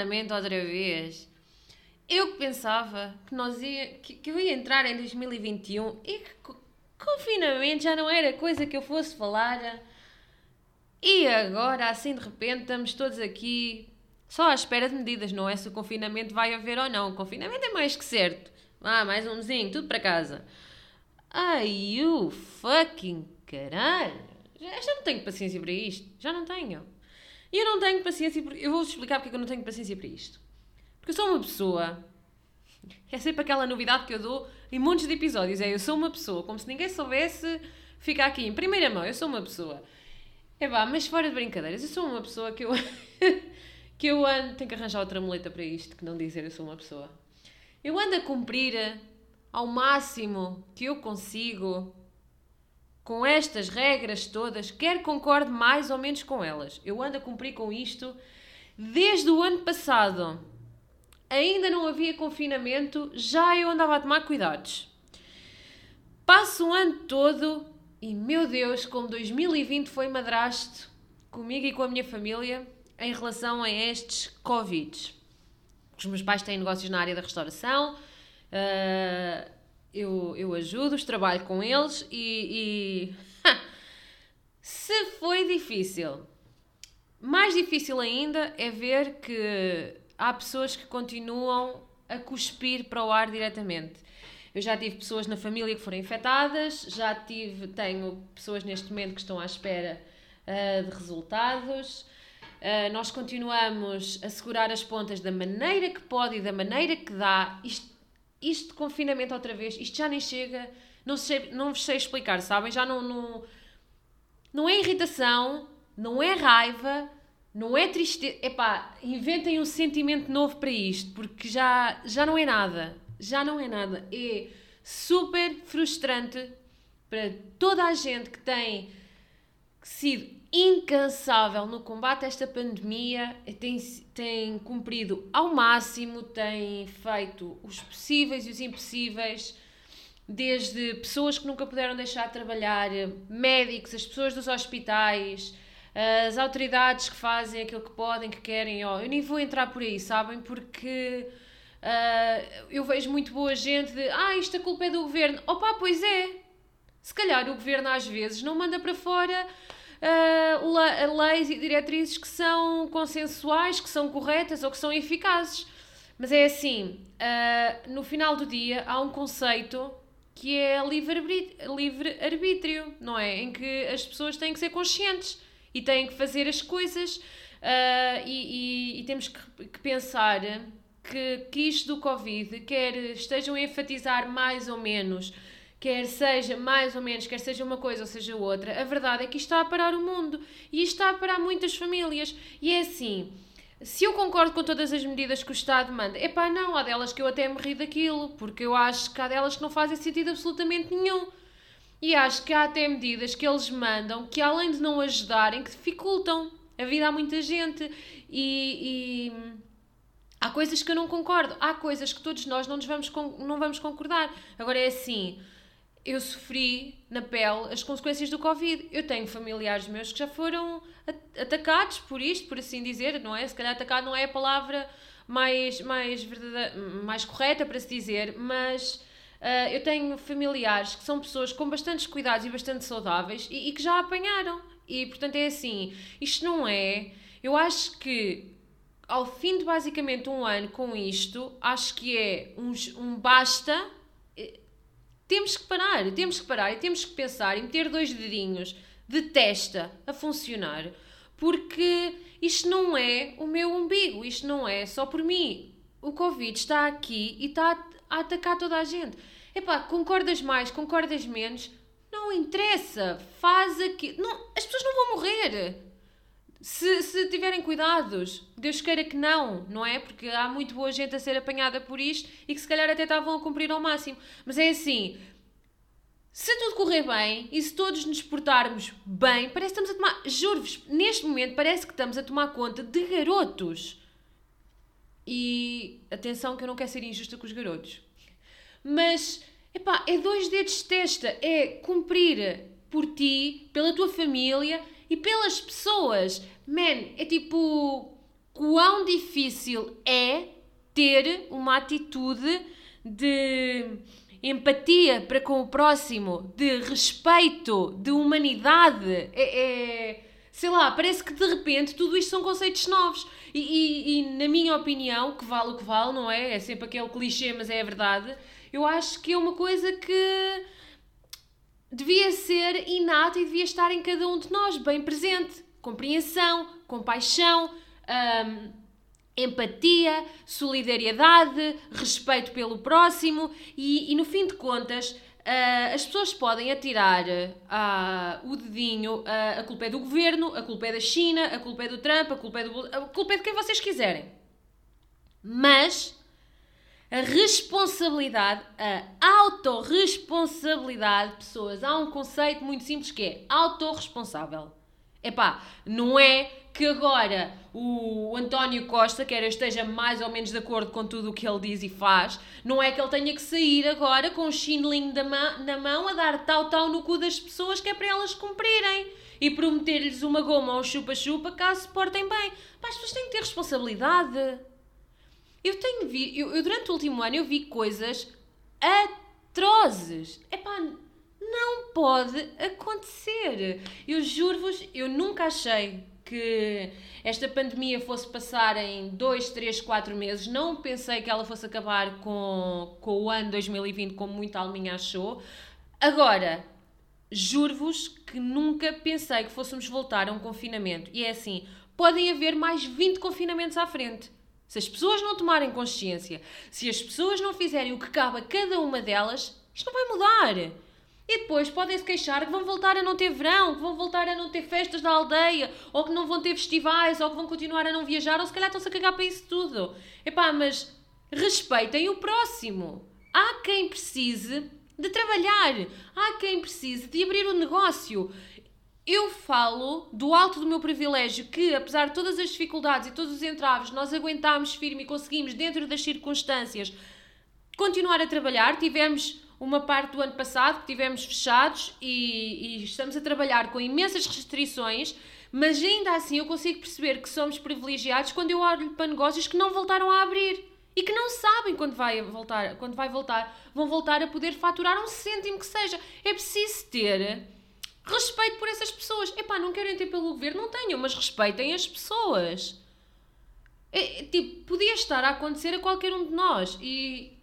Confinamento outra vez. Eu que pensava que, nós ia, que, que eu ia entrar em 2021 e que confinamento já não era coisa que eu fosse falar. E agora, assim de repente, estamos todos aqui só à espera de medidas, não é se o confinamento vai haver ou não. O confinamento é mais que certo. Ah, mais um tudo para casa. Ai, you fucking caralho. Já, já não tenho paciência para isto. Já não tenho. E eu não tenho paciência. Por... Eu vou-vos explicar porque é eu não tenho paciência para isto. Porque eu sou uma pessoa. É sempre aquela novidade que eu dou em montes de episódios. É eu sou uma pessoa. Como se ninguém soubesse ficar aqui em primeira mão. Eu sou uma pessoa. É pá, mas fora de brincadeiras, eu sou uma pessoa que eu. que eu ando. Tenho que arranjar outra muleta para isto, que não dizer eu sou uma pessoa. Eu ando a cumprir ao máximo que eu consigo com estas regras todas, quer concorde mais ou menos com elas. Eu ando a cumprir com isto desde o ano passado. Ainda não havia confinamento, já eu andava a tomar cuidados. Passo o ano todo e, meu Deus, como 2020 foi madrasto comigo e com a minha família em relação a estes Covid. Os meus pais têm negócios na área da restauração. Uh, eu, eu ajudo-os, trabalho com eles e, e se foi difícil, mais difícil ainda é ver que há pessoas que continuam a cuspir para o ar diretamente. Eu já tive pessoas na família que foram infectadas, já tive, tenho pessoas neste momento que estão à espera uh, de resultados. Uh, nós continuamos a segurar as pontas da maneira que pode e da maneira que dá. Isto isto de confinamento outra vez, isto já nem chega, não sei, não vos sei explicar, sabem? Já não, não, não é irritação, não é raiva, não é tristeza. Epá, inventem um sentimento novo para isto, porque já, já não é nada. Já não é nada. É super frustrante para toda a gente que tem sido incansável no combate a esta pandemia, tem, tem cumprido ao máximo, tem feito os possíveis e os impossíveis, desde pessoas que nunca puderam deixar de trabalhar, médicos, as pessoas dos hospitais, as autoridades que fazem aquilo que podem, que querem. Oh, eu nem vou entrar por aí, sabem? Porque uh, eu vejo muito boa gente de ah, isto a culpa é do governo. Opa, pois é. Se calhar o governo às vezes não manda para fora uh, leis e diretrizes que são consensuais, que são corretas ou que são eficazes. Mas é assim, uh, no final do dia há um conceito que é livre-arbítrio, livre não é? Em que as pessoas têm que ser conscientes e têm que fazer as coisas uh, e, e, e, temos que, que pensar que, que isto do Covid, quer estejam a enfatizar mais ou menos quer seja mais ou menos, quer seja uma coisa ou seja outra, a verdade é que isto está a parar o mundo e isto está a parar muitas famílias. E é assim, se eu concordo com todas as medidas que o Estado manda, é pá, não, há delas que eu até me daquilo, porque eu acho que há delas que não fazem sentido absolutamente nenhum. E acho que há até medidas que eles mandam que, além de não ajudarem, que dificultam a vida a muita gente. E, e há coisas que eu não concordo, há coisas que todos nós não, nos vamos, não vamos concordar. Agora é assim eu sofri na pele as consequências do Covid. Eu tenho familiares meus que já foram atacados por isto, por assim dizer, não é? Se calhar atacado não é a palavra mais, mais, verdade, mais correta para se dizer, mas uh, eu tenho familiares que são pessoas com bastantes cuidados e bastante saudáveis e, e que já apanharam. E portanto é assim, isto não é. Eu acho que ao fim de basicamente um ano com isto, acho que é um, um basta temos que parar, temos que parar e temos que pensar e meter dois dedinhos de testa a funcionar, porque isto não é o meu umbigo, isto não é só por mim. O Covid está aqui e está a atacar toda a gente. Epá, concordas mais, concordas menos, não interessa, faz aqui. Não, as pessoas não vão morrer. Se, se tiverem cuidados, Deus queira que não, não é? Porque há muito boa gente a ser apanhada por isto e que se calhar até estavam a cumprir ao máximo. Mas é assim, se tudo correr bem e se todos nos portarmos bem, parece que estamos a tomar. Juro-vos, neste momento parece que estamos a tomar conta de garotos. E atenção que eu não quero ser injusta com os garotos. Mas, epá, é dois dedos de testa. É cumprir por ti, pela tua família e pelas pessoas. Man, é tipo. quão difícil é ter uma atitude de empatia para com o próximo, de respeito, de humanidade. É, é, sei lá, parece que de repente tudo isto são conceitos novos. E, e, e, na minha opinião, que vale o que vale, não é? É sempre aquele clichê, mas é a verdade. Eu acho que é uma coisa que devia ser inata e devia estar em cada um de nós, bem presente. Compreensão, compaixão, hum, empatia, solidariedade, respeito pelo próximo e, e no fim de contas. Uh, as pessoas podem atirar uh, o dedinho, uh, a culpa é do governo, a culpa é da China, a culpa é do Trump, a culpa é, do, a culpa é de quem vocês quiserem. Mas a responsabilidade, a autorresponsabilidade, pessoas, há um conceito muito simples que é autorresponsável. Epá, não é que agora o António Costa, quer esteja mais ou menos de acordo com tudo o que ele diz e faz, não é que ele tenha que sair agora com o chinelinho na mão a dar tal-tal no cu das pessoas que é para elas cumprirem e prometer-lhes uma goma ou chupa-chupa caso se portem bem. Pá, as pessoas têm que ter responsabilidade. Eu tenho vi, eu, eu durante o último ano eu vi coisas atrozes. Epá, não pode acontecer. Eu juro-vos, eu nunca achei que esta pandemia fosse passar em 2, 3, 4 meses. Não pensei que ela fosse acabar com, com o ano 2020, como muita alminha achou. Agora, juro-vos que nunca pensei que fôssemos voltar a um confinamento. E é assim, podem haver mais 20 confinamentos à frente. Se as pessoas não tomarem consciência, se as pessoas não fizerem o que cabe a cada uma delas, isto não vai mudar. E depois podem-se queixar que vão voltar a não ter verão, que vão voltar a não ter festas da aldeia, ou que não vão ter festivais, ou que vão continuar a não viajar, ou se calhar estão-se a cagar para isso tudo. Epá, mas respeitem o próximo. Há quem precise de trabalhar, há quem precise de abrir o um negócio. Eu falo do alto do meu privilégio que, apesar de todas as dificuldades e todos os entraves, nós aguentámos firme e conseguimos, dentro das circunstâncias, continuar a trabalhar. Tivemos uma parte do ano passado que tivemos fechados e, e estamos a trabalhar com imensas restrições, mas ainda assim eu consigo perceber que somos privilegiados quando eu olho para negócios que não voltaram a abrir e que não sabem quando vai voltar, quando vai voltar, vão voltar a poder faturar um cêntimo que seja. É preciso ter respeito por essas pessoas. Epá, não querem ter pelo governo, não tenham, mas respeitem as pessoas. É, tipo, podia estar a acontecer a qualquer um de nós e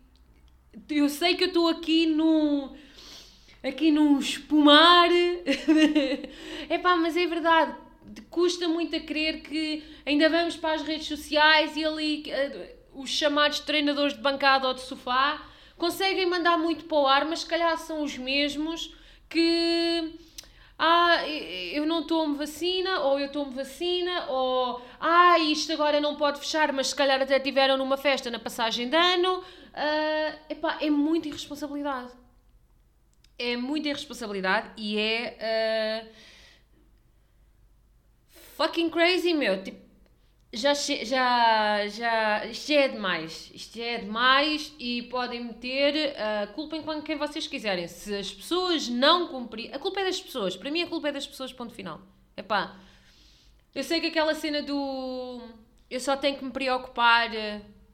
eu sei que eu estou aqui num. aqui num espumar. Epá, mas é verdade. Custa muito a crer que ainda vamos para as redes sociais e ali uh, os chamados treinadores de bancada ou de sofá conseguem mandar muito para o ar, mas se calhar são os mesmos que ah, eu não tomo vacina, ou eu tomo vacina, ou ah, isto agora não pode fechar, mas se calhar até tiveram numa festa na passagem de ano, Uh, epá, é muita irresponsabilidade. É muita irresponsabilidade e é. Uh, fucking crazy, meu. Tipo, já, já, já, isto já é demais. Isto já é demais e podem meter a uh, culpa em quem vocês quiserem. Se as pessoas não cumprirem. A culpa é das pessoas. Para mim, a culpa é das pessoas, ponto final. Epá, eu sei que aquela cena do. Eu só tenho que me preocupar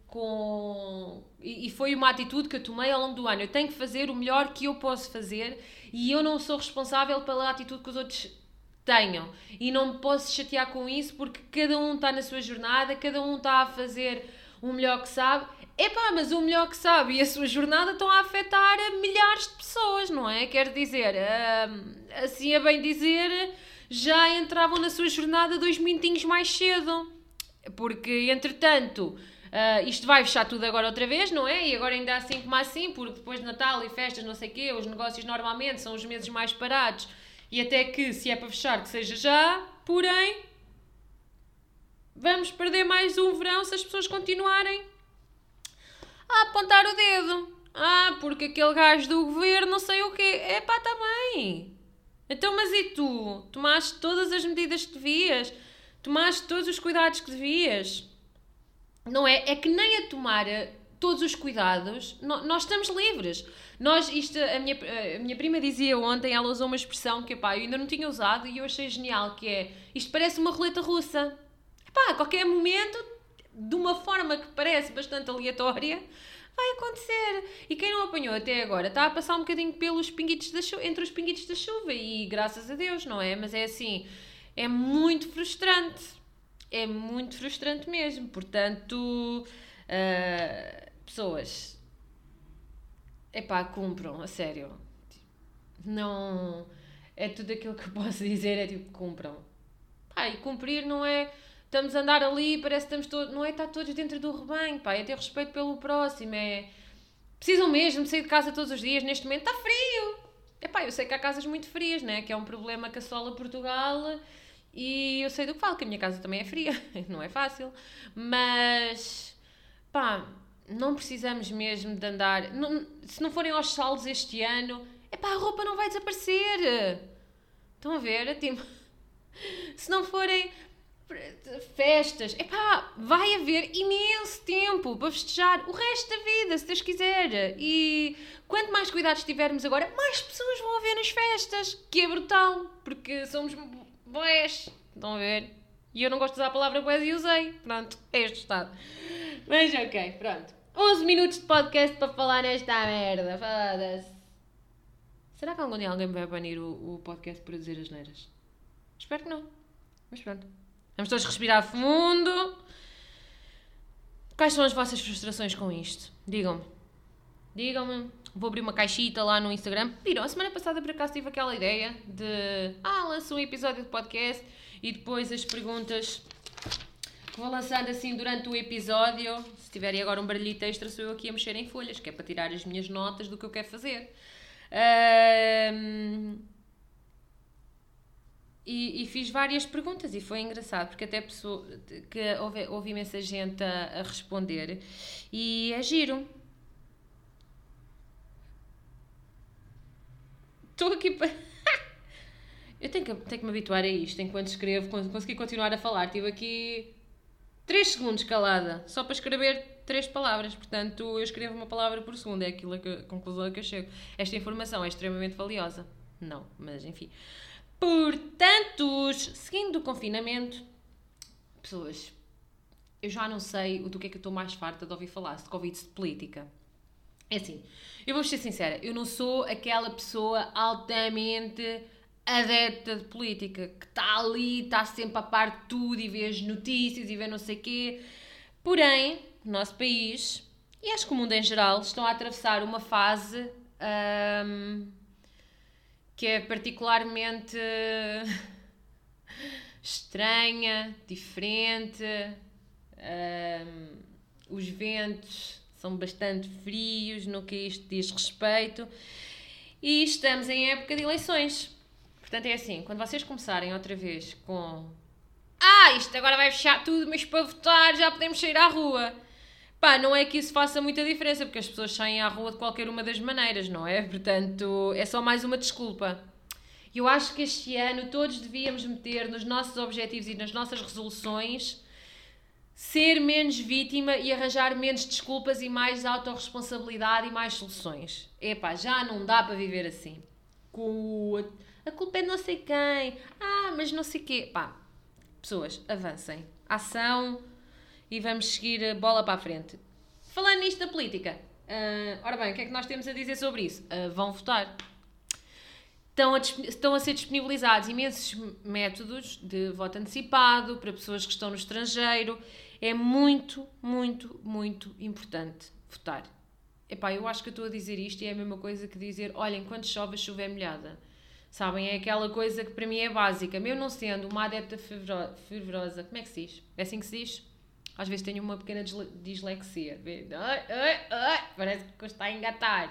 com. E, foi uma atitude que eu tomei ao longo do ano. Eu tenho que fazer o melhor que eu posso fazer e eu não sou responsável pela atitude que os outros tenham. E não me posso chatear com isso porque cada um está na sua jornada, cada um está a fazer o melhor que sabe. Epá, mas o melhor que sabe e a sua jornada estão a afetar milhares de pessoas, não é? Quer dizer, hum, assim a bem dizer, já entravam na sua jornada dois minutinhos mais cedo. Porque, entretanto, Uh, isto vai fechar tudo agora outra vez, não é? E agora ainda assim como assim, porque depois de Natal e festas, não sei o quê, os negócios normalmente são os meses mais parados. E até que, se é para fechar, que seja já. Porém, vamos perder mais um verão se as pessoas continuarem a apontar o dedo. Ah, porque aquele gajo do governo não sei o quê. É pá, está bem. Então, mas e tu? Tomaste todas as medidas que devias? Tomaste todos os cuidados que devias? não é? É que nem a tomar todos os cuidados, nós estamos livres. Nós, isto, a minha, a minha prima dizia ontem, ela usou uma expressão que pá, eu ainda não tinha usado e eu achei genial, que é, isto parece uma roleta russa. Pá, a qualquer momento, de uma forma que parece bastante aleatória, vai acontecer. E quem não apanhou até agora está a passar um bocadinho pelos pinguitos da chuva, entre os pinguitos da chuva e graças a Deus, não é? Mas é assim, é muito frustrante. É muito frustrante mesmo. Portanto, uh, pessoas, epá, cumpram, a sério. Não. É tudo aquilo que eu posso dizer, é tipo, cumpram. Pá, e cumprir não é estamos a andar ali, parece que estamos todos. Não é estar todos dentro do rebanho, pá, é ter respeito pelo próximo, é. Precisam mesmo sair de casa todos os dias, neste momento está frio. É pá, eu sei que há casas muito frias, né? Que é um problema que assola Portugal e eu sei do que falo, que a minha casa também é fria, não é fácil. Mas, pá, não precisamos mesmo de andar. Não, se não forem aos saldos este ano, é pá, a roupa não vai desaparecer. Estão a ver? Tipo, se não forem festas, epá, vai haver imenso tempo para festejar o resto da vida, se Deus quiser. E quanto mais cuidados tivermos agora, mais pessoas vão haver nas festas, que é brutal, porque somos boés, estão a ver? E eu não gosto de usar a palavra boés e usei, pronto, é este estado. Mas ok, pronto. 11 minutos de podcast para falar nesta merda, foda-se. Será que algum dia alguém vai banir o, o podcast por dizer as neiras? Espero que não. Mas pronto. Vamos todos respirar fundo. Quais são as vossas frustrações com isto? Digam-me. Digam-me. Vou abrir uma caixita lá no Instagram. Viram? A semana passada por acaso tive aquela ideia de. Ah, lanço um episódio de podcast e depois as perguntas que vou lançando assim durante o episódio. Se tiverem agora um barulhito extra, sou eu aqui a mexer em folhas, que é para tirar as minhas notas do que eu quero fazer. Um, e, e, fiz várias perguntas e foi engraçado porque até pessoa, que houve, houve imensa gente a, a responder e é giro. Estou aqui para. Eu tenho que, tenho que me habituar a isto enquanto escrevo, quando conseguir continuar a falar. Tive aqui 3 segundos calada, só para escrever três palavras. Portanto, eu escrevo uma palavra por segundo, é aquilo que, a conclusão a que eu chego. Esta informação é extremamente valiosa. Não, mas enfim. Portanto, seguindo o confinamento, pessoas, eu já não sei do que é que eu estou mais farta de ouvir falar, se de Covid, se de política. É assim, eu vou ser sincera, eu não sou aquela pessoa altamente adepta de política, que está ali, está sempre a par de tudo e vê as notícias e vê não sei o quê. Porém, nosso país, e acho que o mundo em geral, estão a atravessar uma fase... Hum, que é particularmente estranha, diferente. Um, os ventos são bastante frios no que isto diz respeito. E estamos em época de eleições. Portanto, é assim: quando vocês começarem outra vez com. Ah, isto agora vai fechar tudo, mas para votar já podemos sair à rua. Pá, não é que isso faça muita diferença, porque as pessoas saem à rua de qualquer uma das maneiras, não é? Portanto, é só mais uma desculpa. Eu acho que este ano todos devíamos meter nos nossos objetivos e nas nossas resoluções ser menos vítima e arranjar menos desculpas e mais autorresponsabilidade e mais soluções. Epá, já não dá para viver assim. Com a culpa é não sei quem. Ah, mas não sei quê. Pá, pessoas, avancem. Ação e vamos seguir a bola para a frente. Falando nisto da política, uh, ora bem, o que é que nós temos a dizer sobre isso? Uh, vão votar. Estão a, estão a ser disponibilizados imensos métodos de voto antecipado para pessoas que estão no estrangeiro. É muito, muito, muito importante votar. Epá, eu acho que eu estou a dizer isto e é a mesma coisa que dizer, olhem, quando chove a chuva é molhada. Sabem, é aquela coisa que para mim é básica. Mesmo não sendo uma adepta fervorosa, como é que se diz? É assim que se diz? Às vezes tenho uma pequena dislexia. Parece que está a engatar.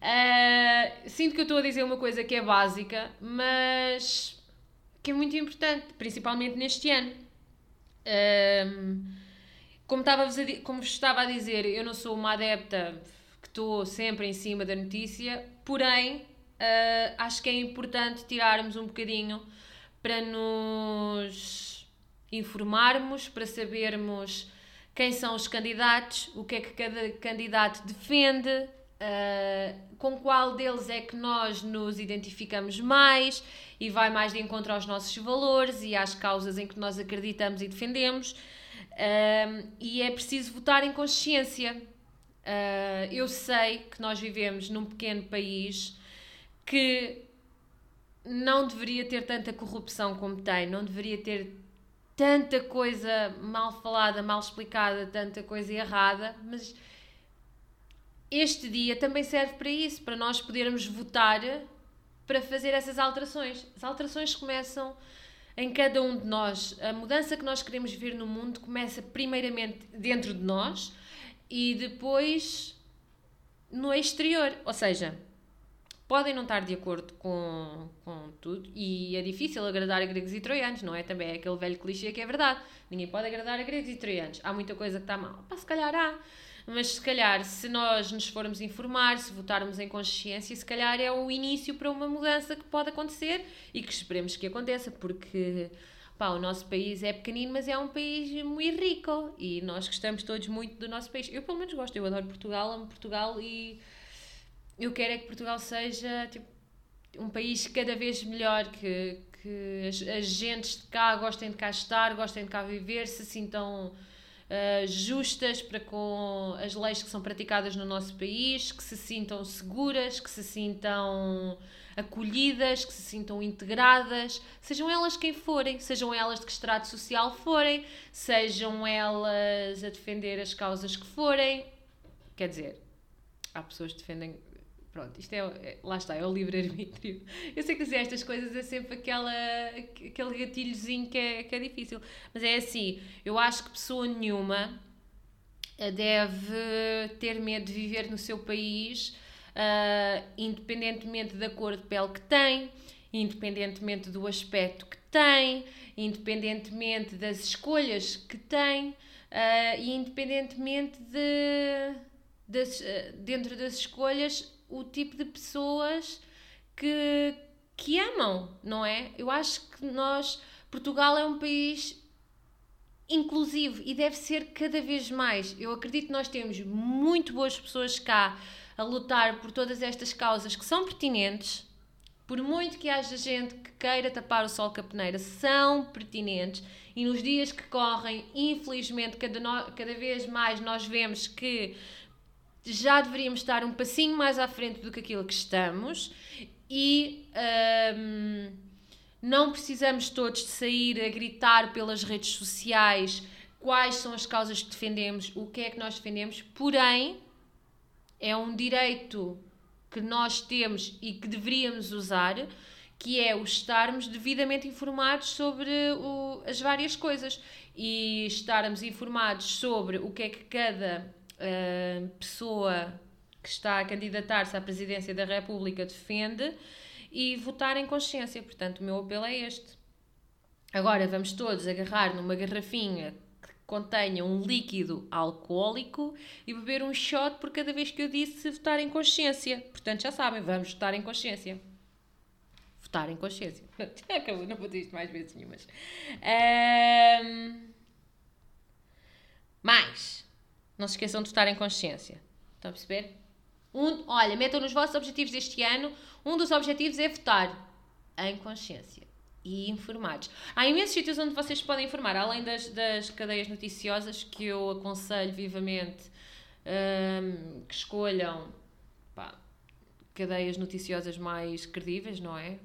Uh, sinto que eu estou a dizer uma coisa que é básica, mas que é muito importante, principalmente neste ano. Uh, como, estava a, como vos estava a dizer, eu não sou uma adepta que estou sempre em cima da notícia, porém uh, acho que é importante tirarmos um bocadinho para nos informarmos, para sabermos quem são os candidatos, o que é que cada candidato defende, uh, com qual deles é que nós nos identificamos mais e vai mais de encontro aos nossos valores e às causas em que nós acreditamos e defendemos. Uh, e é preciso votar em consciência. Uh, eu sei que nós vivemos num pequeno país que não deveria ter tanta corrupção como tem, não deveria ter tanta coisa mal falada, mal explicada, tanta coisa errada, mas este dia também serve para isso, para nós podermos votar para fazer essas alterações. As alterações começam em cada um de nós. A mudança que nós queremos ver no mundo começa primeiramente dentro de nós e depois no exterior. Ou seja, podem não estar de acordo com, com tudo e é difícil agradar a gregos e troianos, não é? Também é aquele velho clichê que é verdade. Ninguém pode agradar a gregos e troianos. Há muita coisa que está mal. Pá, se calhar há. Mas se calhar, se nós nos formos informar, se votarmos em consciência, se calhar é o início para uma mudança que pode acontecer e que esperemos que aconteça, porque pá, o nosso país é pequenino, mas é um país muito rico e nós gostamos todos muito do nosso país. Eu, pelo menos, gosto. Eu adoro Portugal, amo Portugal e eu quero é que Portugal seja tipo, um país cada vez melhor, que, que as, as gentes de cá gostem de cá estar, gostem de cá viver, se sintam uh, justas para com as leis que são praticadas no nosso país, que se sintam seguras, que se sintam acolhidas, que se sintam integradas, sejam elas quem forem, sejam elas de que estrato social forem, sejam elas a defender as causas que forem. Quer dizer, há pessoas que defendem Pronto, isto é, é, lá está, é o livre-arbítrio. Eu sei que dizer estas coisas é sempre aquela, aquele gatilhozinho que é, que é difícil. Mas é assim, eu acho que pessoa nenhuma eh, deve ter medo de viver no seu país, uh, independentemente da cor de pele que tem, independentemente do aspecto que tem, independentemente das escolhas que tem uh, e independentemente de, das, dentro das escolhas o tipo de pessoas que, que amam, não é? Eu acho que nós, Portugal é um país inclusivo e deve ser cada vez mais. Eu acredito que nós temos muito boas pessoas cá a lutar por todas estas causas que são pertinentes. Por muito que haja gente que queira tapar o sol com a peneira, são pertinentes e nos dias que correm, infelizmente, cada, no, cada vez mais nós vemos que já deveríamos estar um passinho mais à frente do que aquilo que estamos e um, não precisamos todos de sair a gritar pelas redes sociais quais são as causas que defendemos, o que é que nós defendemos, porém é um direito que nós temos e que deveríamos usar, que é o estarmos devidamente informados sobre o, as várias coisas e estarmos informados sobre o que é que cada uh, pessoa que está a candidatar-se à presidência da República defende e votar em consciência. Portanto, o meu apelo é este. Agora vamos todos agarrar numa garrafinha que contenha um líquido alcoólico e beber um shot por cada vez que eu disse votar em consciência. Portanto, já sabem, vamos votar em consciência. Votar em consciência. Acabou, não vou dizer isto mais vezes nenhumas. Um... Mais. Não se esqueçam de estar em consciência. Estão a perceber? Um, olha, metam nos vossos objetivos deste ano. Um dos objetivos é votar em consciência e informados. Há imensos sítios onde vocês podem informar, além das, das cadeias noticiosas que eu aconselho vivamente um, que escolham pá, cadeias noticiosas mais credíveis, não é?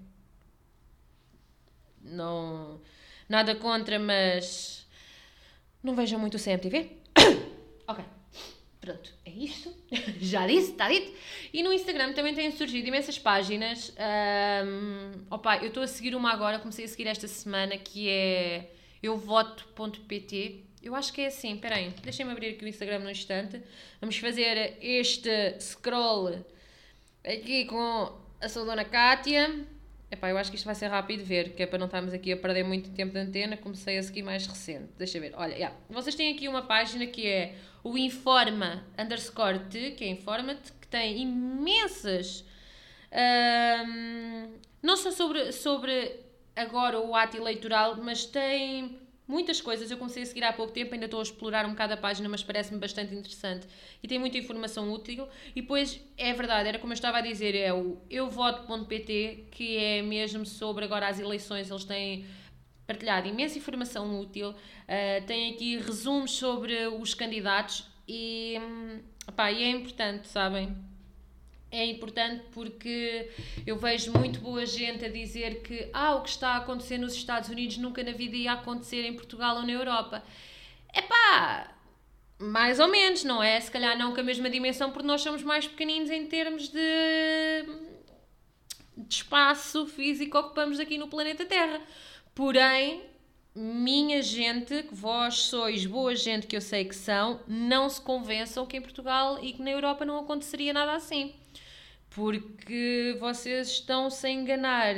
Não, nada contra, mas não vejam muito o CMTV. Ok. Pronto, é isto. Já disse, está dito. E no Instagram também têm surgido imensas páginas. Um, opa, eu estou a seguir uma agora, comecei a seguir esta semana, que é euvoto.pt. Eu acho que é assim, peraí, deixem-me abrir aqui o Instagram num instante. Vamos fazer este scroll aqui com a sua dona Kátia. Epá, eu acho que isto vai ser rápido ver, que é para não estarmos aqui a perder muito tempo de antena. Comecei a seguir mais recente. Deixa eu ver. Olha, yeah. vocês têm aqui uma página que é o Informa underscore te, que é Informa-te, que tem imensas. Um, não só sobre, sobre agora o ato eleitoral, mas tem muitas coisas. Eu comecei a seguir há pouco tempo, ainda estou a explorar um bocado a página, mas parece-me bastante interessante e tem muita informação útil. E depois, é verdade, era como eu estava a dizer, é o euvoto.pt, que é mesmo sobre agora as eleições, eles têm partilhado imensa informação útil, uh, tem aqui resumos sobre os candidatos e, hum, opá, e é importante, sabem? É importante porque eu vejo muito boa gente a dizer que ah, o que está a acontecer nos Estados Unidos nunca na vida ia acontecer em Portugal ou na Europa. É pá, mais ou menos, não é? Se calhar não com a mesma dimensão, porque nós somos mais pequeninos em termos de, de espaço físico que ocupamos aqui no planeta Terra. Porém, minha gente, que vós sois boa gente que eu sei que são, não se convençam que em Portugal e que na Europa não aconteceria nada assim porque vocês estão-se enganar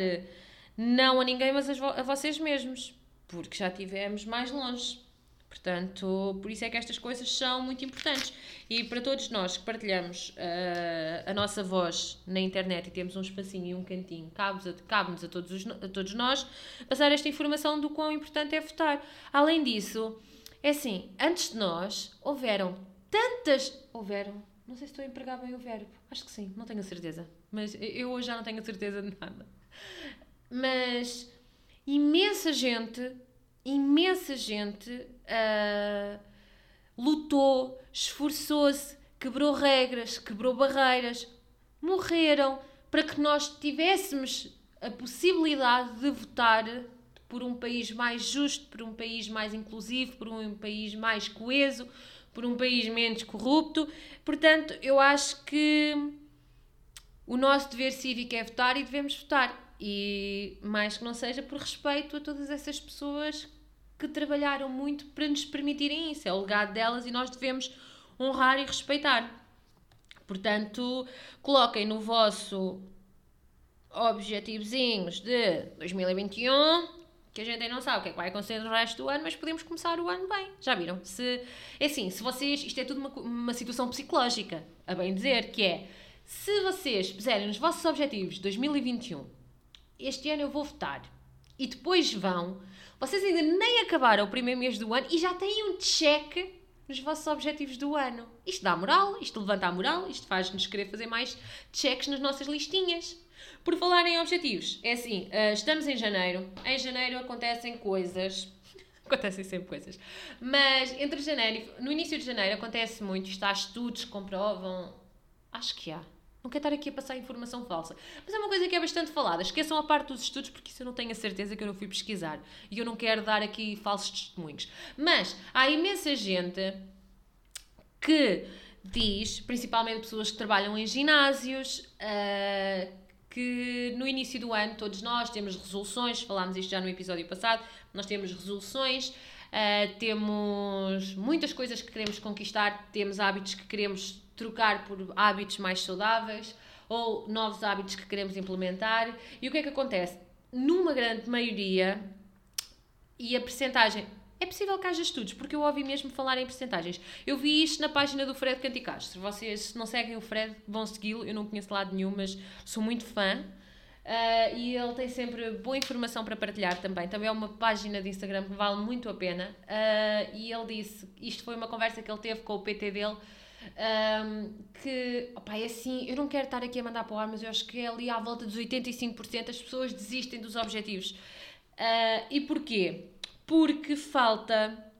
não a ninguém, mas a vocês mesmos, porque já tivemos mais longe. Portanto, por isso é que estas coisas são muito importantes. E para todos nós que partilhamos uh, a nossa voz na internet e temos um espacinho e um cantinho, cabe-nos a, cabe a, todos, os, a todos nós passar esta informação do quão importante é votar. Além disso, é assim, antes de nós, houveram tantas. Houveram não sei se estou a empregar bem o verbo. Acho que sim, não tenho a certeza. Mas eu hoje já não tenho a certeza de nada. Mas imensa gente, imensa gente uh, lutou, esforçou-se, quebrou regras, quebrou barreiras, morreram para que nós tivéssemos a possibilidade de votar por um país mais justo, por um país mais inclusivo, por um país mais coeso, por um país menos corrupto. Portanto, eu acho que o nosso dever cívico é votar e devemos votar. E mais que não seja por respeito a todas essas pessoas que trabalharam muito para nos permitirem isso. É o legado delas e nós devemos honrar e respeitar. Portanto, coloquem no vosso objetivozinhos de 2021 que a gente ainda não sabe o que é que vai acontecer no resto do ano, mas podemos começar o ano bem. Já viram? Se, é assim, se vocês. Isto é tudo uma, uma situação psicológica, a bem dizer, que é. Se vocês puserem nos vossos objetivos de 2021, este ano eu vou votar, e depois vão, vocês ainda nem acabaram o primeiro mês do ano e já têm um cheque nos vossos objetivos do ano. Isto dá moral, isto levanta a moral, isto faz-nos querer fazer mais cheques nas nossas listinhas. Por falar em objetivos, é assim, uh, estamos em janeiro. Em janeiro acontecem coisas. acontecem sempre coisas. Mas entre janeiro e. No início de janeiro acontece muito. Está estudos que comprovam. Acho que há. Não quero estar aqui a passar informação falsa. Mas é uma coisa que é bastante falada. Esqueçam a parte dos estudos, porque isso eu não tenho a certeza que eu não fui pesquisar. E eu não quero dar aqui falsos testemunhos. Mas há imensa gente que diz, principalmente pessoas que trabalham em ginásios, uh, que no início do ano todos nós temos resoluções, falámos isto já no episódio passado, nós temos resoluções, uh, temos muitas coisas que queremos conquistar, temos hábitos que queremos trocar por hábitos mais saudáveis ou novos hábitos que queremos implementar. E o que é que acontece? Numa grande maioria, e a percentagem é possível que haja estudos, porque eu ouvi mesmo falar em percentagens. Eu vi isto na página do Fred Canticastro. Vocês não seguem o Fred, vão segui-lo. Eu não conheço lado nenhum, mas sou muito fã. Uh, e ele tem sempre boa informação para partilhar também. Também é uma página de Instagram que vale muito a pena. Uh, e ele disse: isto foi uma conversa que ele teve com o PT dele. Um, que, opa, é assim, eu não quero estar aqui a mandar para o ar, mas eu acho que é ali à volta dos 85% as pessoas desistem dos objetivos. Uh, e porquê? Porque falta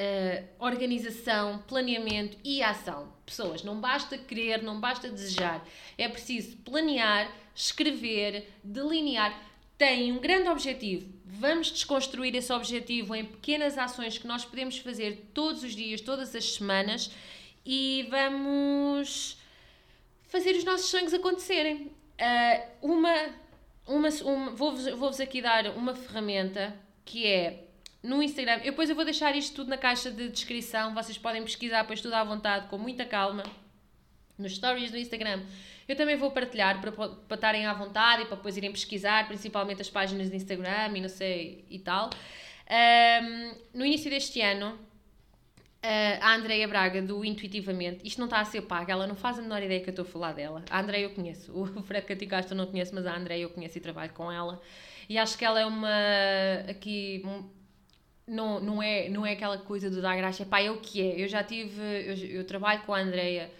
uh, organização, planeamento e ação. Pessoas, não basta querer, não basta desejar, é preciso planear, escrever, delinear. Tem um grande objetivo. Vamos desconstruir esse objetivo em pequenas ações que nós podemos fazer todos os dias, todas as semanas e vamos fazer os nossos sonhos acontecerem. Uh, uma, uma, uma vou-vos vou aqui dar uma ferramenta que é no Instagram. Eu depois eu vou deixar isto tudo na caixa de descrição. Vocês podem pesquisar depois tudo à vontade, com muita calma. Nos stories do Instagram. Eu também vou partilhar para, estarem à vontade e para depois irem pesquisar, principalmente as páginas de Instagram e não sei e tal. Um, no início deste ano, a Andreia Braga, do Intuitivamente, isto não está a ser pago, ela não faz a menor ideia que eu estou a falar dela. A Andreia eu conheço, o Fred Caticastro não conheço, mas a Andreia eu conheço e trabalho com ela. E acho que ela é uma, aqui, não, não, é, não é aquela coisa do dar graxa, pá, é o que é. Eu já tive, eu, eu trabalho com a Andreia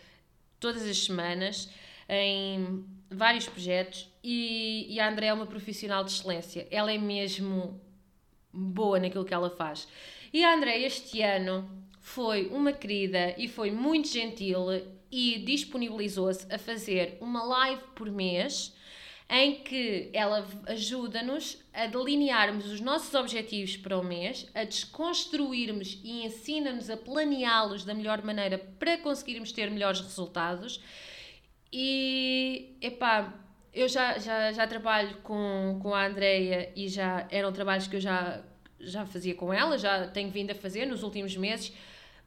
todas as semanas em vários projetos e, e a Andreia é uma profissional de excelência. Ela é mesmo boa naquilo que ela faz. E a Andreia este ano foi uma querida e foi muito gentil e disponibilizou-se a fazer uma live por mês em que ela ajuda-nos a delinearmos os nossos objetivos para o mês, a desconstruirmos e ensina-nos a planeá-los da melhor maneira para conseguirmos ter melhores resultados. E, epá, eu já, já, já trabalho com, com a Andreia e já eram trabalhos que eu já, já fazia com ela, já tenho vindo a fazer nos últimos meses,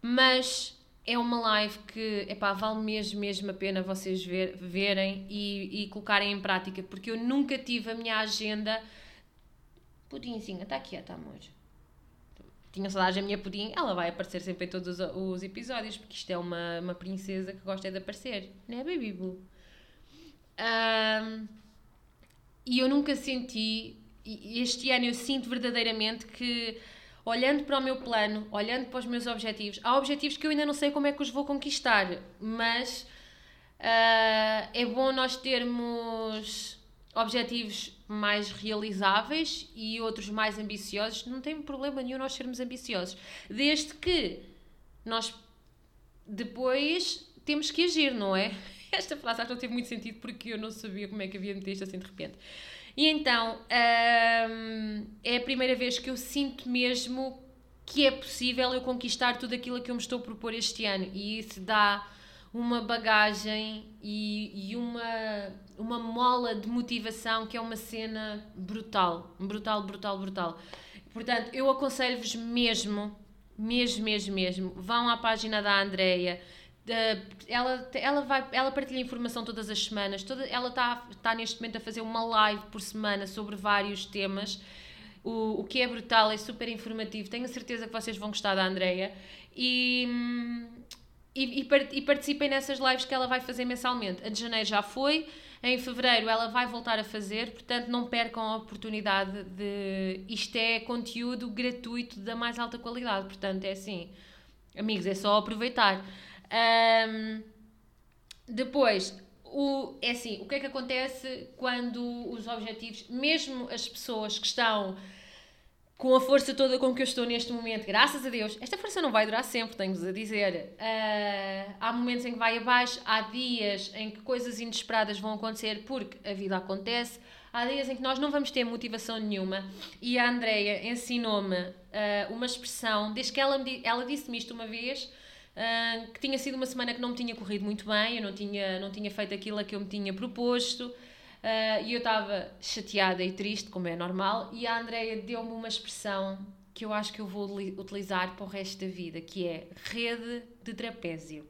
mas é uma live que epá, vale mesmo, mesmo a pena vocês ver, verem e, e colocarem em prática, porque eu nunca tive a minha agenda. Pudinzinha, está quieta, amor. Tinha saudade da minha pudim, ela vai aparecer sempre em todos os, os, episódios, porque isto é uma, uma princesa que gosta de aparecer, não é, baby boo? Um, e eu nunca senti, este ano eu sinto verdadeiramente que olhando para o meu plano, olhando para os meus objetivos, há objetivos que eu ainda não sei como é que os vou conquistar, mas uh, é bom nós termos objetivos mais realizáveis e outros mais ambiciosos. Não tem problema nenhum nós sermos ambiciosos, desde que nós depois temos que agir, não é? Esta frase acho que não teve muito sentido porque eu não sabia como é que havia meter isto assim de repente. E então, hum, é a primeira vez que eu sinto mesmo que é possível eu conquistar tudo aquilo que eu me estou a propor este ano. E isso dá uma bagagem e, e uma, uma mola de motivação que é uma cena brutal. Brutal, brutal, brutal. Portanto, eu aconselho-vos mesmo, mesmo, mesmo, mesmo, vão à página da Andreia ela, ela, vai, ela partilha informação todas as semanas. Toda, ela está tá neste momento a fazer uma live por semana sobre vários temas. O, o que é brutal, é super informativo. Tenho certeza que vocês vão gostar da Andreia. E, e, e, e participem nessas lives que ela vai fazer mensalmente. A de janeiro já foi, em fevereiro ela vai voltar a fazer, portanto não percam a oportunidade de. Isto é conteúdo gratuito da mais alta qualidade, portanto é assim, amigos, é só aproveitar. Um, depois, o, é assim, o que é que acontece quando os objetivos, mesmo as pessoas que estão com a força toda com que eu estou neste momento, graças a Deus, esta força não vai durar sempre, tenho-vos a dizer. Uh, há momentos em que vai abaixo, há dias em que coisas inesperadas vão acontecer porque a vida acontece, há dias em que nós não vamos ter motivação nenhuma. E a Andreia ensinou-me uh, uma expressão, desde que ela, ela disse-me isto uma vez que tinha sido uma semana que não me tinha corrido muito bem, eu não tinha, não tinha feito aquilo a que eu me tinha proposto. Uh, e eu estava chateada e triste, como é normal, e a Andrea deu-me uma expressão que eu acho que eu vou utilizar para o resto da vida, que é rede de trapézio.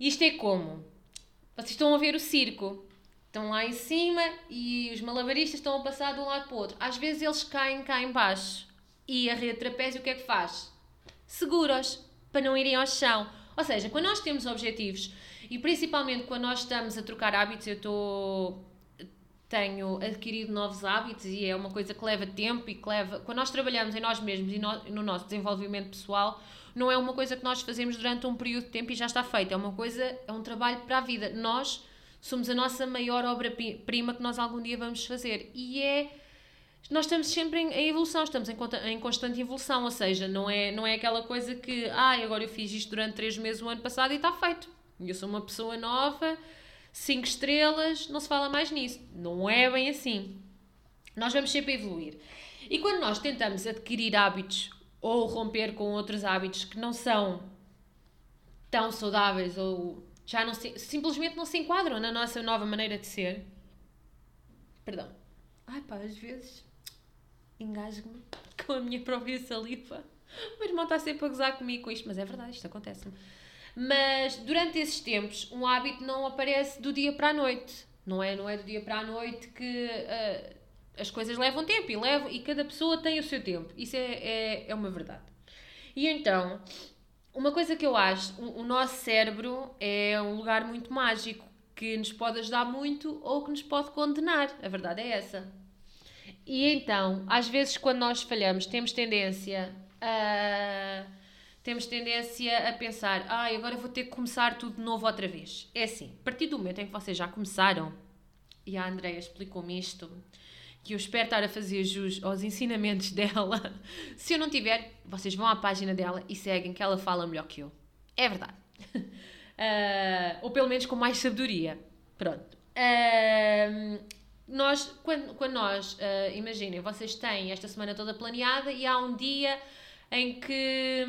Isto é como? Vocês estão a ver o circo, estão lá em cima e os malabaristas estão a passar de um lado para o outro. Às vezes eles caem cá embaixo e a rede de trapézio o que é que faz? Segura-os para não irem ao chão. Ou seja, quando nós temos objetivos e principalmente quando nós estamos a trocar hábitos, eu estou tenho adquirido novos hábitos e é uma coisa que leva tempo e que leva. Quando nós trabalhamos em nós mesmos e no, no, nosso desenvolvimento pessoal, não é uma coisa que nós fazemos durante um período de tempo e já está feito. É uma coisa, é um trabalho para a vida. Nós somos a nossa maior obra-prima que nós algum dia vamos fazer. E é nós estamos sempre em, em evolução, estamos em, em, constante evolução, ou seja, não é, não é aquela coisa que, ah, agora eu fiz isto durante três meses o ano passado e está feito. Eu sou uma pessoa nova, cinco estrelas, não se fala mais nisso. Não é bem assim. Nós vamos sempre evoluir. E quando nós tentamos adquirir hábitos ou romper com outros hábitos que não são tão saudáveis ou já não se, simplesmente não se enquadram na nossa nova maneira de ser. Perdão. Ai pá, às vezes engasgo-me com a minha própria saliva. O meu irmão está sempre a gozar comigo com isto, mas é verdade, isto acontece-me. Mas durante esses tempos, um hábito não aparece do dia para a noite. Não é, não é do dia para a noite que uh, as coisas levam tempo e, levam, e cada pessoa tem o seu tempo. Isso é, é, é uma verdade. E então, uma coisa que eu acho, o, o nosso cérebro é um lugar muito mágico que nos pode ajudar muito ou que nos pode condenar. A verdade é essa. E então, às vezes, quando nós falhamos, temos tendência a. Temos tendência a pensar, ai, ah, agora vou ter que começar tudo de novo outra vez. É assim, a partir do momento em que vocês já começaram, e a Andrea explicou-me isto, que eu espero estar a fazer jus aos ensinamentos dela. Se eu não tiver, vocês vão à página dela e seguem, que ela fala melhor que eu. É verdade. Uh, ou pelo menos com mais sabedoria. Pronto. Uh, nós, quando, quando nós, uh, imaginem, vocês têm esta semana toda planeada e há um dia em que,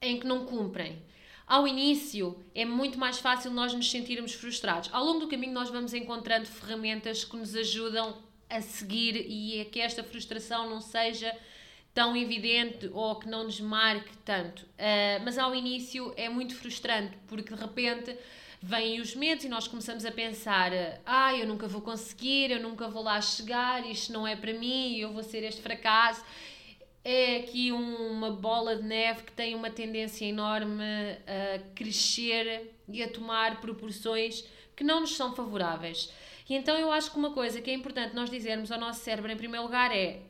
em que não cumprem. Ao início é muito mais fácil nós nos sentirmos frustrados. Ao longo do caminho nós vamos encontrando ferramentas que nos ajudam a seguir e a que esta frustração não seja tão evidente ou que não nos marque tanto. Uh, mas ao início é muito frustrante porque de repente vêm os medos e nós começamos a pensar: ah, eu nunca vou conseguir, eu nunca vou lá chegar, isto não é para mim, eu vou ser este fracasso. É aqui um, uma bola de neve que tem uma tendência enorme a crescer e a tomar proporções que não nos são favoráveis. E então eu acho que uma coisa que é importante nós dizermos ao nosso cérebro, em primeiro lugar, é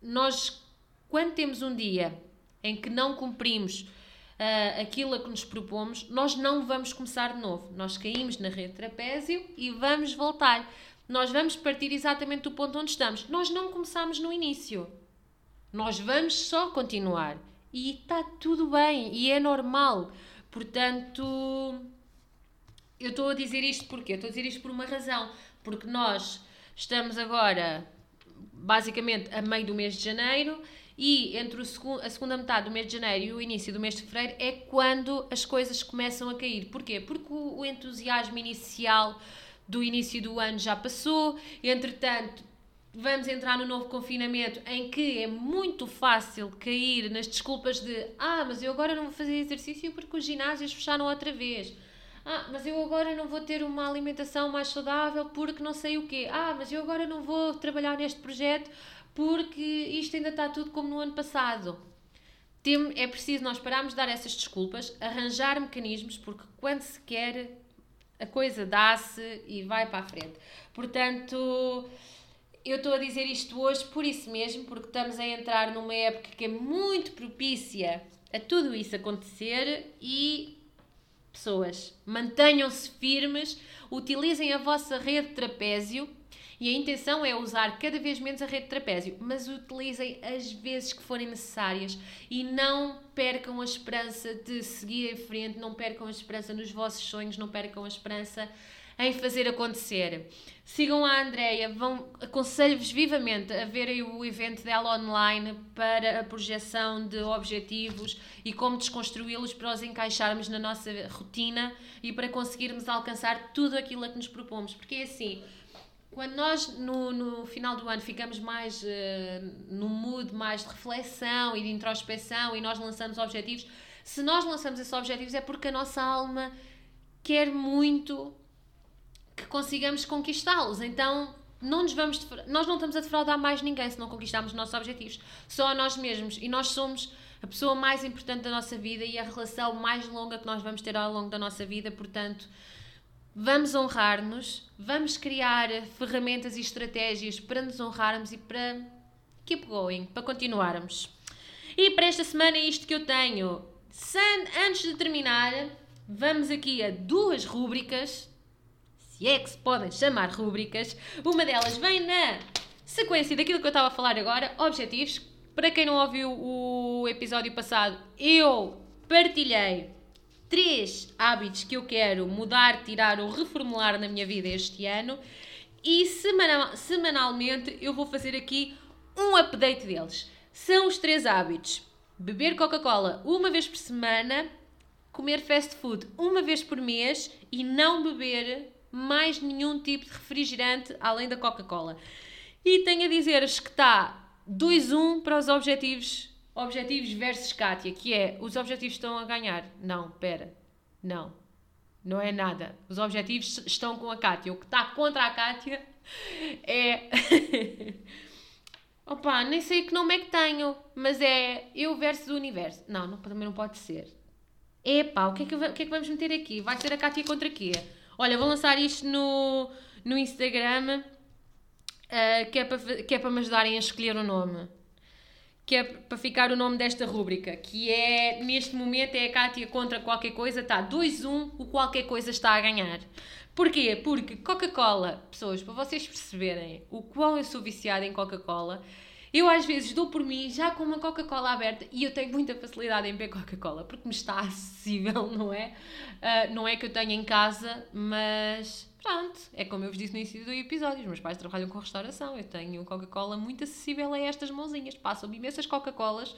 nós, quando temos um dia em que não cumprimos uh, aquilo a que nos propomos, nós não vamos começar de novo. Nós caímos na rede trapézio e vamos voltar. Nós vamos partir exatamente do ponto onde estamos. Nós não começamos no início. Nós vamos só continuar. E está tudo bem e é normal. Portanto, eu estou a dizer isto porque estou a dizer isto por uma razão. Porque nós estamos agora, basicamente, a meio do mês de janeiro e entre o a segunda metade do mês de janeiro e o início do mês de fevereiro é quando as coisas começam a cair. Porquê? Porque o, o entusiasmo inicial do início do ano já passou, entretanto, vamos entrar no novo confinamento em que é muito fácil cair nas desculpas de ah, mas eu agora não vou fazer exercício porque os ginásios fecharam outra vez. Ah, mas eu agora não vou ter uma alimentação mais saudável porque não sei o quê. Ah, mas eu agora não vou trabalhar neste projeto porque isto ainda está tudo como no ano passado. É preciso nós pararmos de dar essas desculpas, arranjar mecanismos, porque quando se quer, a coisa dá-se e vai para a frente. Portanto, eu estou a dizer isto hoje por isso mesmo, porque estamos a entrar numa época que é muito propícia a tudo isso acontecer e pessoas, mantenham-se firmes, utilizem a vossa rede de trapézio e a intenção é usar cada vez menos a rede de trapézio, mas utilizem as vezes que forem necessárias e não percam a esperança de seguir em frente, não percam a esperança nos vossos sonhos, não percam a esperança em fazer acontecer. Sigam a Andrea, vão aconselho-vos vivamente a verem o evento dela online para a projeção de objetivos e como desconstruí-los para os encaixarmos na nossa rotina e para conseguirmos alcançar tudo aquilo a que nos propomos. Porque é assim, quando nós no, no final do ano ficamos mais uh, num mood mais de reflexão e de introspeção e nós lançamos objetivos, se nós lançamos esses objetivos é porque a nossa alma quer muito que consigamos conquistá-los. Então não nos vamos nós não estamos a defraudar mais ninguém se não conquistarmos os nossos objetivos, só a nós mesmos. E nós somos a pessoa mais importante da nossa vida e a relação mais longa que nós vamos ter ao longo da nossa vida, portanto vamos honrar-nos, vamos criar ferramentas e estratégias para nos honrarmos e para keep going, para continuarmos. E para esta semana é isto que eu tenho. Antes de terminar, vamos aqui a duas rúbricas, se é que se podem chamar rúbricas. Uma delas vem na sequência daquilo que eu estava a falar agora, objetivos. Para quem não ouviu o episódio passado, eu partilhei três hábitos que eu quero mudar, tirar ou reformular na minha vida este ano e semanal, semanalmente eu vou fazer aqui um update deles. São os três hábitos: beber Coca-Cola uma vez por semana, comer fast food uma vez por mês e não beber mais nenhum tipo de refrigerante além da Coca-Cola. E tenho a dizer-vos que está 2-1 para os objetivos Objetivos versus Kátia, que é os objetivos estão a ganhar. Não, pera. Não. Não é nada. Os objetivos estão com a Kátia. O que está contra a Kátia é. Opa, nem sei que nome é que tenho, mas é eu versus o universo. Não, não também não pode ser. Epá, o que, é que, o que é que vamos meter aqui? Vai ser a Kátia contra quê? Olha, vou lançar isto no, no Instagram uh, que, é para, que é para me ajudarem a escolher o nome. Que é para ficar o nome desta rúbrica, que é, neste momento, é a Kátia contra qualquer coisa, está 2-1, o qualquer coisa está a ganhar. Porquê? Porque Coca-Cola, pessoas, para vocês perceberem o quão eu sou viciada em Coca-Cola, eu às vezes dou por mim já com uma Coca-Cola aberta e eu tenho muita facilidade em beber Coca-Cola porque me está acessível, não é? Uh, não é que eu tenha em casa, mas pronto, é como eu vos disse no início do episódio: os meus pais trabalham com restauração, eu tenho Coca-Cola muito acessível a estas mãozinhas. Passam imensas Coca-Colas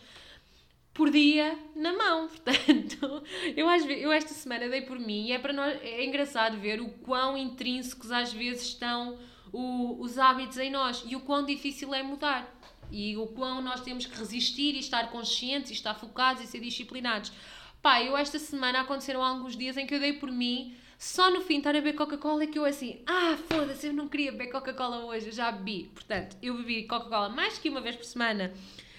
por dia na mão. Portanto, eu, às vezes, eu esta semana dei por mim e é, para nós, é engraçado ver o quão intrínsecos às vezes estão o, os hábitos em nós e o quão difícil é mudar e o quão nós temos que resistir e estar conscientes e estar focados e ser disciplinados. Pá, eu esta semana aconteceram alguns dias em que eu dei por mim só no fim estar a beber Coca-Cola e que eu assim, ah, foda-se, eu não queria beber Coca-Cola hoje, eu já bebi. Portanto, eu bebi Coca-Cola mais que uma vez por semana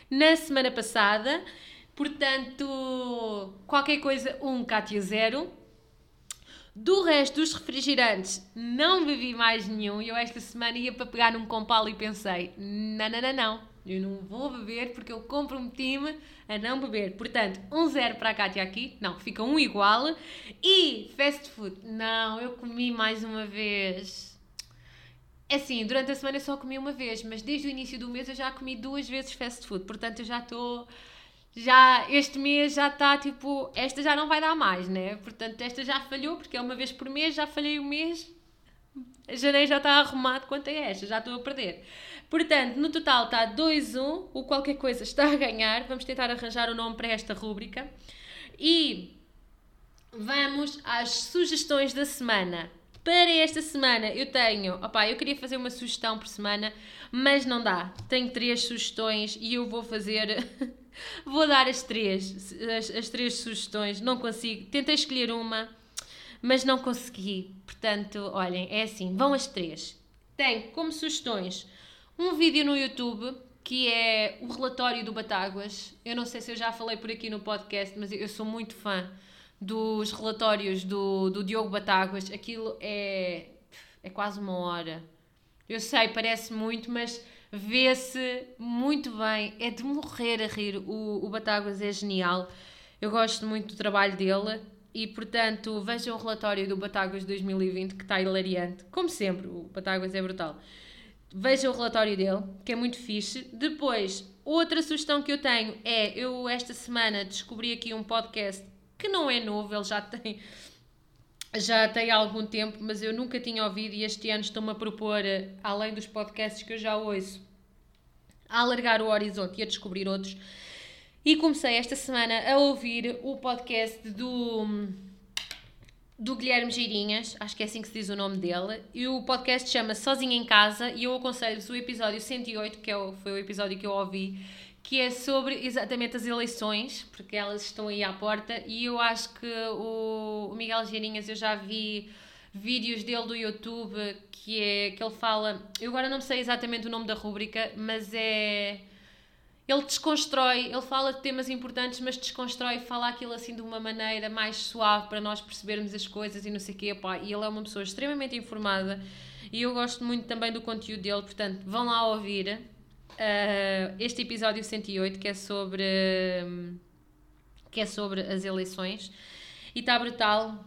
na semana passada. Portanto, qualquer coisa, um Cátia zero. Do resto dos refrigerantes, não bebi mais nenhum. Eu esta semana ia para pegar num compal e pensei, não, não, não, não eu não vou beber porque eu comprometi-me a não beber. Portanto, um zero para a Kátia aqui. Não, fica um igual. E fast food. Não, eu comi mais uma vez. É assim, durante a semana eu só comi uma vez, mas desde o início do mês eu já comi duas vezes fast food. Portanto, eu já estou. Já, este mês já está tipo. Esta já não vai dar mais, né? Portanto, esta já falhou, porque é uma vez por mês, já falhei o mês. Janeiro já está arrumado quanto é esta, já estou a perder. Portanto, no total está 2-1, o qualquer coisa está a ganhar. Vamos tentar arranjar o um nome para esta rúbrica. E vamos às sugestões da semana. Para esta semana eu tenho, opá, eu queria fazer uma sugestão por semana, mas não dá. Tenho três sugestões e eu vou fazer, vou dar as três, as, as três sugestões. Não consigo, tentei escolher uma, mas não consegui. Portanto, olhem, é assim, vão as três. Tenho como sugestões um vídeo no YouTube que é o relatório do Batáguas. Eu não sei se eu já falei por aqui no podcast, mas eu sou muito fã dos relatórios do, do Diogo Batáguas. Aquilo é, é quase uma hora. Eu sei, parece muito, mas vê-se muito bem. É de morrer a rir. O, o Batáguas é genial. Eu gosto muito do trabalho dele. E, portanto, vejam o relatório do Batáguas 2020 que está hilariante. Como sempre, o Batáguas é brutal. Veja o relatório dele, que é muito fixe. Depois, outra sugestão que eu tenho é: eu esta semana descobri aqui um podcast que não é novo, ele já tem já tem algum tempo, mas eu nunca tinha ouvido e este ano estou-me a propor, além dos podcasts que eu já ouço, a alargar o horizonte e a descobrir outros. E comecei esta semana a ouvir o podcast do do Guilherme Geirinhas, acho que é assim que se diz o nome dele, e o podcast chama Sozinha em Casa, e eu aconselho-vos o episódio 108, que é o, foi o episódio que eu ouvi, que é sobre exatamente as eleições, porque elas estão aí à porta, e eu acho que o, o Miguel Geirinhas, eu já vi vídeos dele do YouTube, que é que ele fala, eu agora não sei exatamente o nome da rúbrica, mas é ele desconstrói, ele fala de temas importantes, mas desconstrói fala aquilo assim de uma maneira mais suave para nós percebermos as coisas e não sei o quê. E ele é uma pessoa extremamente informada e eu gosto muito também do conteúdo dele, portanto, vão lá ouvir uh, este episódio 108 que é sobre que é sobre as eleições e está brutal.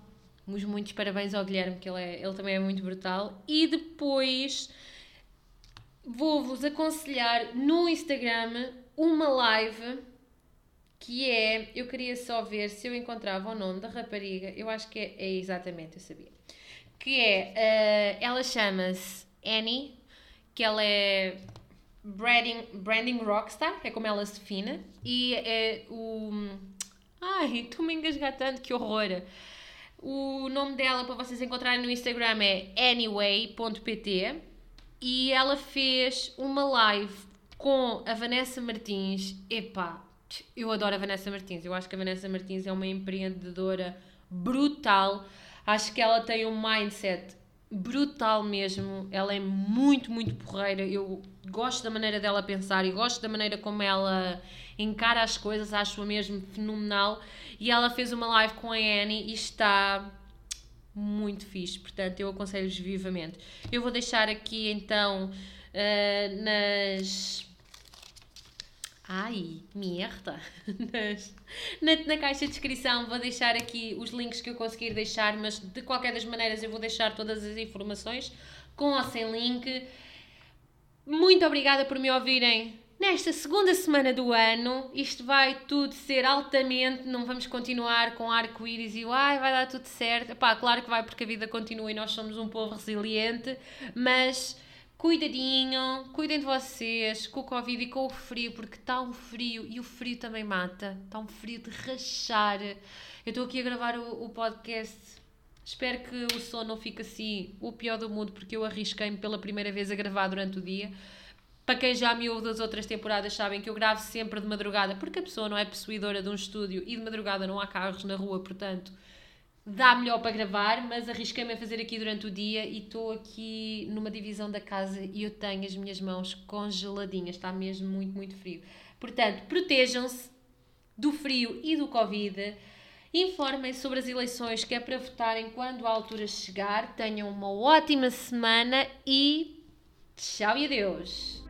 Muitos parabéns ao Guilherme, que ele, é, ele também é muito brutal. E depois vou-vos aconselhar no Instagram uma live que é, eu queria só ver se eu encontrava o nome da rapariga, eu acho que é, é exatamente, eu sabia, que é, uh, ela chama-se Annie, que ela é branding, branding rockstar, é como ela se define, e é o... Ai, estou-me engasgar tanto, que horror! O nome dela para vocês encontrarem no Instagram é anyway.pt e ela fez uma live com a Vanessa Martins, epá, eu adoro a Vanessa Martins. Eu acho que a Vanessa Martins é uma empreendedora brutal. Acho que ela tem um mindset brutal mesmo. Ela é muito, muito porreira. Eu gosto da maneira dela pensar e gosto da maneira como ela encara as coisas. Acho-a mesmo fenomenal. E ela fez uma live com a Annie e está muito fixe. Portanto, eu aconselho-vos vivamente. Eu vou deixar aqui então uh, nas. Ai, merda! Nas, na, na caixa de descrição vou deixar aqui os links que eu conseguir deixar, mas de qualquer das maneiras eu vou deixar todas as informações com ou sem link. Muito obrigada por me ouvirem nesta segunda semana do ano. Isto vai tudo ser altamente, não vamos continuar com arco-íris e ai, vai dar tudo certo. Pá, claro que vai porque a vida continua e nós somos um povo resiliente, mas cuidadinho, cuidem de vocês com o Covid e com o frio, porque está um frio e o frio também mata. Está um frio de rachar. Eu estou aqui a gravar o, o podcast. Espero que o som não fique assim o pior do mundo, porque eu arrisquei-me pela primeira vez a gravar durante o dia. Para quem já me ouve das outras temporadas, sabem que eu gravo sempre de madrugada, porque a pessoa não é possuidora de um estúdio e de madrugada não há carros na rua, portanto dá melhor para gravar, mas arrisquei-me a fazer aqui durante o dia e estou aqui numa divisão da casa e eu tenho as minhas mãos congeladinhas, está mesmo muito, muito frio. Portanto, protejam-se do frio e do Covid. Informem sobre as eleições que é para votarem quando a altura chegar. Tenham uma ótima semana e tchau e adeus!